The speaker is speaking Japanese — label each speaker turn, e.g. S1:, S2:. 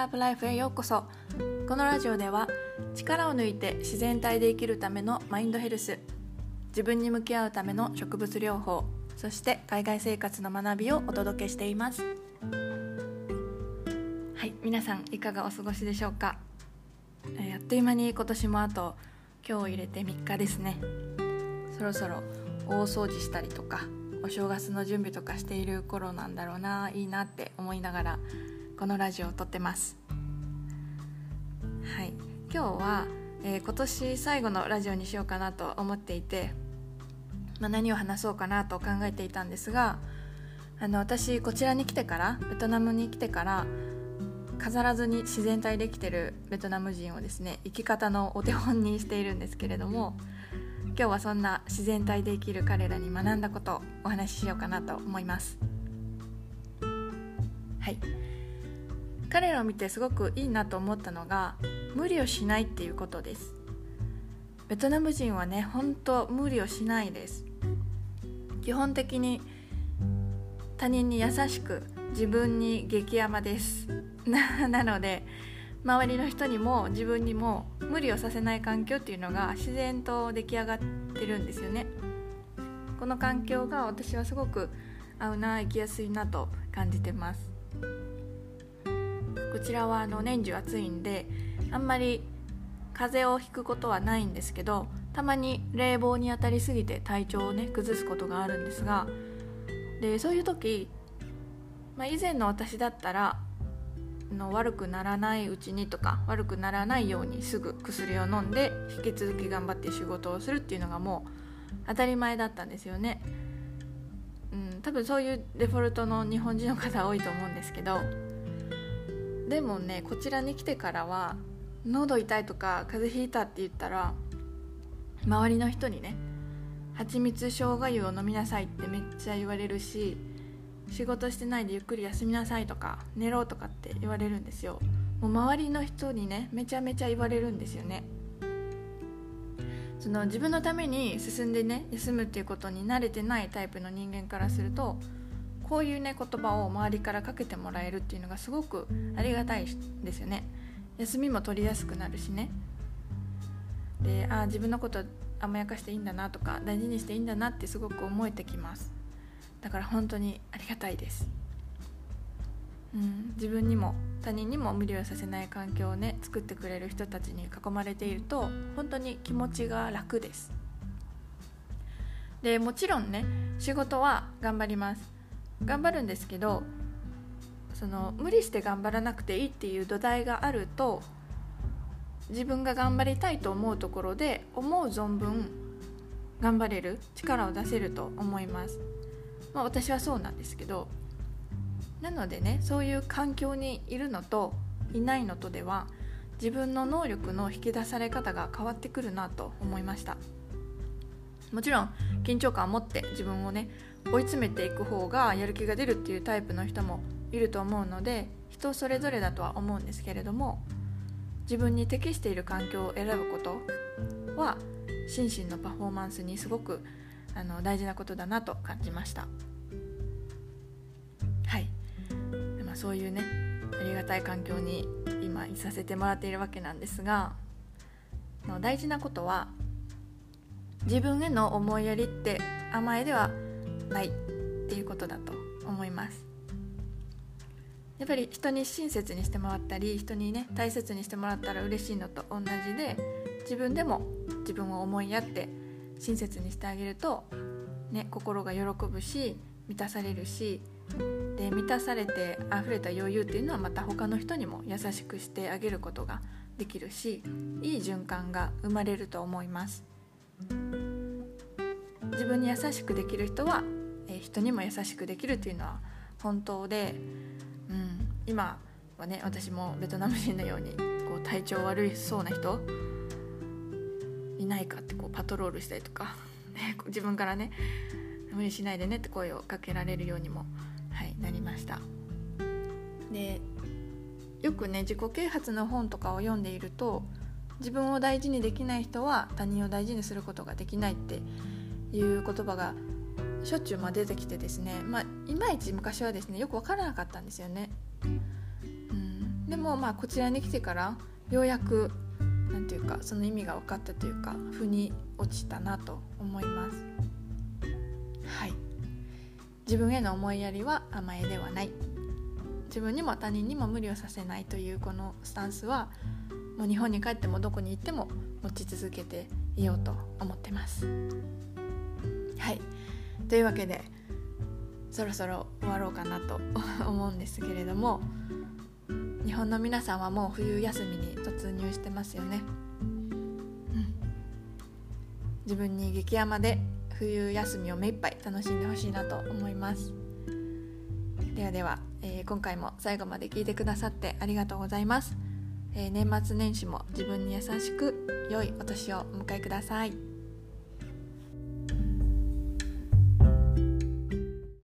S1: ハーブライフへようこそ。このラジオでは力を抜いて自然体で生きるためのマインドヘルス自分に向き合うための植物療法そして海外生活の学びをお届けしています。はい皆さんいかがお過ごしでしょうか？えあっという間に今年もあと今日入れて3日ですね。そろそろ大掃除したりとかお正月の準備とかしている頃なんだろうないいなって思いながらこのラジオを撮ってます。はい。今日は、えー今年最後のラジオにしようかなと思っていて、まあ、何を話そうかなと考えていたんですがあの私こちらに来てからベトナムに来てから飾らずに自然体で生きてるベトナム人をですね生き方のお手本にしているんですけれども今日はそんな自然体で生きる彼らに学んだことをお話ししようかなと思います。はい。彼らを見てすごくいいなと思ったのが無理をしないっていうことです。ベトナム人はね本当無理をしないです。基本的に他人に優しく自分に激甘です。な なので周りの人にも自分にも無理をさせない環境っていうのが自然と出来上がってるんですよね。この環境が私はすごく合うな生きやすいなと感じてます。こちらはあの年中暑いんであんまり風邪をひくことはないんですけどたまに冷房に当たりすぎて体調をね崩すことがあるんですがでそういう時、まあ、以前の私だったらの悪くならないうちにとか悪くならないようにすぐ薬を飲んで引き続き頑張って仕事をするっていうのがもう当たり前だったんですよね。うん、多分そういうデフォルトの日本人の方多いと思うんですけどでもねこちらに来てからは喉痛いとか風邪ひいたって言ったら周りの人にね蜂蜜生姜湯を飲みなさいってめっちゃ言われるし仕事してないでゆっくり休みなさいとか寝ろとかって言われるんですよ。もう周りの人にねめちゃめちゃ言われるんですよね。その自分のために進んでね休むっていうことに慣れてないタイプの人間からするとこういうね言葉を周りからかけてもらえるっていうのがすごくありがたいですよね。休みも取りやすくなるしね。でああ自分のこと甘やかしていいんだなとか大事にしていいんだなってすごく思えてきます。だから本当にありがたいです、うん、自分にも他人にも無理をさせない環境をね作ってくれる人たちに囲まれていると本当に気持ちが楽です。でもちろんね仕事は頑張ります。頑張るんですけどその無理して頑張らなくていいっていう土台があると自分が頑張りたいと思うところで思う存分頑張れる力を出せると思います、まあ、私はそうなんですけどなのでねそういう環境にいるのといないのとでは自分の能力の引き出され方が変わってくるなと思いました。もちろん緊張感を持って自分をね追い詰めていく方がやる気が出るっていうタイプの人もいると思うので人それぞれだとは思うんですけれども自分に適している環境を選ぶことは心身のパフォーマンスにすごくあの大事なことだなと感じました。はい、まあ、そういうねありがたい環境に今いさせてもらっているわけなんですがの大事なことは自分への思いやりって甘えではないっていうことだと思います。やっぱり人に親切にしてもらったり人にね大切にしてもらったら嬉しいのと同じで自分でも自分を思いやって親切にしてあげると、ね、心が喜ぶし満たされるしで満たされて溢れた余裕っていうのはまた他の人にも優しくしてあげることができるしいい循環が生まれると思います。自分に優しくできる人は、え人にも優しくできるっていうのは本当で、うん、今はね私もベトナム人のようにこう体調悪いそうな人いないかってこうパトロールしたりとか、自分からね無理しないでねって声をかけられるようにも、はい、なりました。でよくね自己啓発の本とかを読んでいると自分を大事にできない人は他人を大事にすることができないっていう言葉がしょっちゅうま出てきてですね。まあいまいち昔はですねよく分からなかったんですよね。うん、でもまあこちらに来てからようやく何ていうかその意味が分かったというか腑に落ちたなと思います。はい。自分への思いやりは甘えではない。自分にも他人にも無理をさせないというこのスタンスはもう日本に帰ってもどこに行っても持ち続けていようと思ってます。はい。というわけでそろそろ終わろうかなと思うんですけれども日本の皆さんはもう冬休みに突入してますよね、自分に激甘で冬休みを目いっぱい楽しんでほしいなと思います。ではでは、えー、今回も最後まで聞いてくださってありがとうございます、え、年末年始も自分に優しく良いお年をお迎えください。